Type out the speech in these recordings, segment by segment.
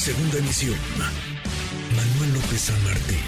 Segunda emisión. Manuel López San Martín,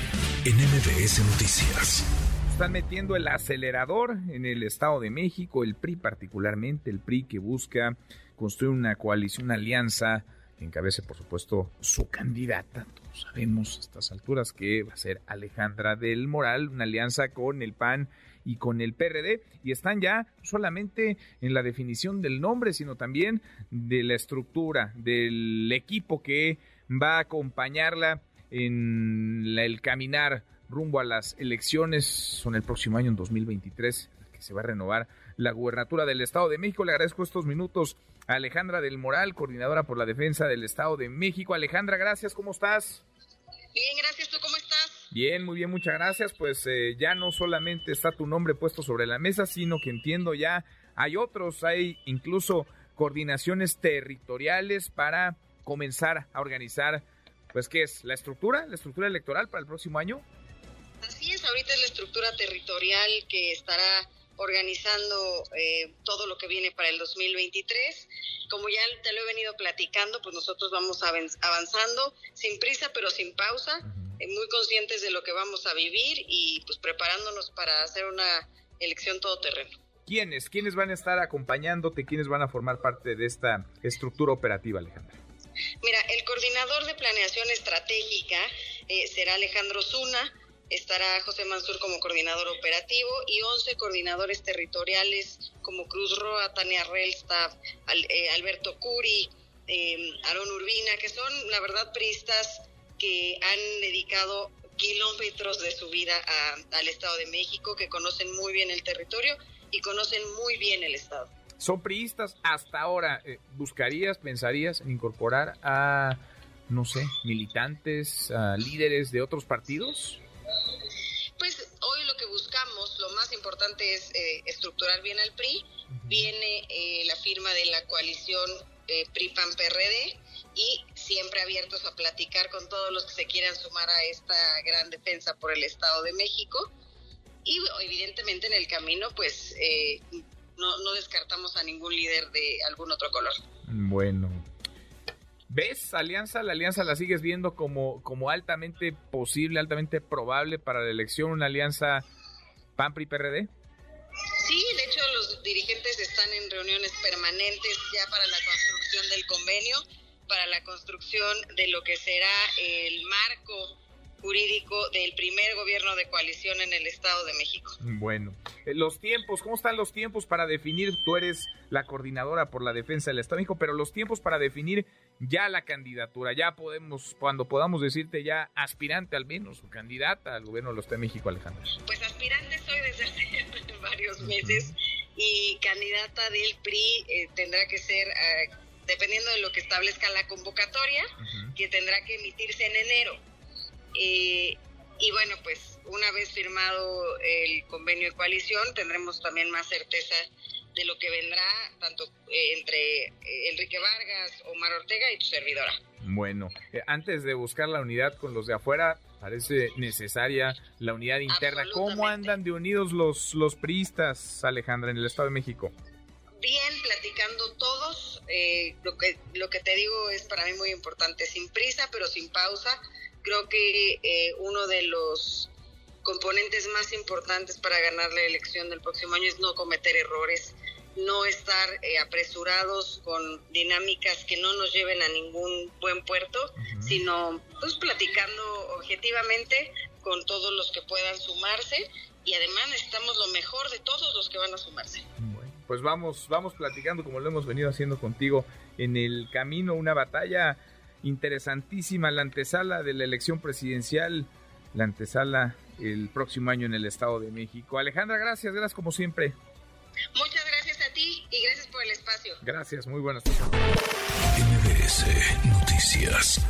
en MBS Noticias. Están metiendo el acelerador en el Estado de México, el PRI particularmente, el PRI que busca construir una coalición, una alianza encabece, por supuesto, su candidata. Todos sabemos a estas alturas que va a ser Alejandra del Moral, una alianza con el PAN y con el PRD y están ya solamente en la definición del nombre, sino también de la estructura, del equipo que va a acompañarla en el caminar rumbo a las elecciones, son el próximo año, en 2023, que se va a renovar la gubernatura del Estado de México. Le agradezco estos minutos a Alejandra del Moral, coordinadora por la defensa del Estado de México. Alejandra, gracias, ¿cómo estás? Bien, gracias. ¿Tú cómo estás? Bien, muy bien, muchas gracias. Pues eh, ya no solamente está tu nombre puesto sobre la mesa, sino que entiendo ya hay otros, hay incluso coordinaciones territoriales para comenzar a organizar, pues, ¿qué es? ¿La estructura? ¿La estructura electoral para el próximo año? Así es, ahorita es la estructura territorial que estará organizando eh, todo lo que viene para el 2023. Como ya te lo he venido platicando, pues nosotros vamos avanzando sin prisa pero sin pausa, eh, muy conscientes de lo que vamos a vivir y pues preparándonos para hacer una elección todoterreno. ¿Quiénes? ¿Quiénes van a estar acompañándote? ¿Quiénes van a formar parte de esta estructura operativa, Alejandra? Mira, el coordinador de planeación estratégica eh, será Alejandro Zuna, estará José Mansur como coordinador operativo y 11 coordinadores territoriales como Cruz Roa, Tania Relsta, eh, Alberto Curi, eh, Aaron Urbina, que son, la verdad, priistas que han dedicado kilómetros de su vida al Estado de México, que conocen muy bien el territorio y conocen muy bien el Estado. Son priistas hasta ahora. Eh, ¿Buscarías, pensarías en incorporar a, no sé, militantes, a líderes de otros partidos? Más importante es eh, estructurar bien al PRI. Viene eh, la firma de la coalición eh, PRI-PAN-PRD y siempre abiertos a platicar con todos los que se quieran sumar a esta gran defensa por el Estado de México. Y evidentemente en el camino, pues no, no descartamos a ningún líder de algún otro color. Bueno, ¿Ves alianza? ¿La alianza la sigues viendo como, como altamente posible, altamente probable para la elección? ¿Una alianza PAN, PRI, PRD? Sí, de hecho los dirigentes están en reuniones permanentes ya para la construcción del convenio, para la construcción de lo que será el marco jurídico del primer gobierno de coalición en el Estado de México. Bueno, eh, los tiempos, ¿cómo están los tiempos para definir? Tú eres la coordinadora por la defensa del Estado de México, pero los tiempos para definir ya la candidatura, ya podemos, cuando podamos decirte ya aspirante al menos, o candidata al gobierno de los de México, Alejandro. Pues aspirante meses y candidata del PRI eh, tendrá que ser... Eh, dependiendo de lo que establezca la convocatoria, que tendrá que emitirse en enero. Eh, y bueno, pues una vez firmado el convenio de coalición, tendremos también más certeza de lo que vendrá, tanto eh, entre eh, Enrique Vargas, Omar Ortega y tu servidora. Bueno, antes de buscar la unidad con los de afuera, parece necesaria la unidad interna. ¿Cómo andan de unidos los, los priistas, Alejandra, en el Estado de México? Bien, platicando todos. lo, que, lo que te digo es para mí muy importante, sin prisa, pero sin pausa creo que eh, uno de los componentes más importantes para ganar la elección del próximo año es no cometer errores, no estar eh, apresurados con dinámicas que no nos lleven a ningún buen puerto, sino pues platicando objetivamente con todos los que puedan sumarse y además necesitamos lo mejor de todos los que van a sumarse. pues vamos, vamos platicando como lo hemos venido haciendo contigo en el camino, una batalla interesantísima la antesala de la elección presidencial, la antesala el próximo año en el Estado de México. Alejandra, gracias, gracias como siempre. Muchas gracias a ti y gracias por el espacio. Gracias, muy buenas noches. Noticias.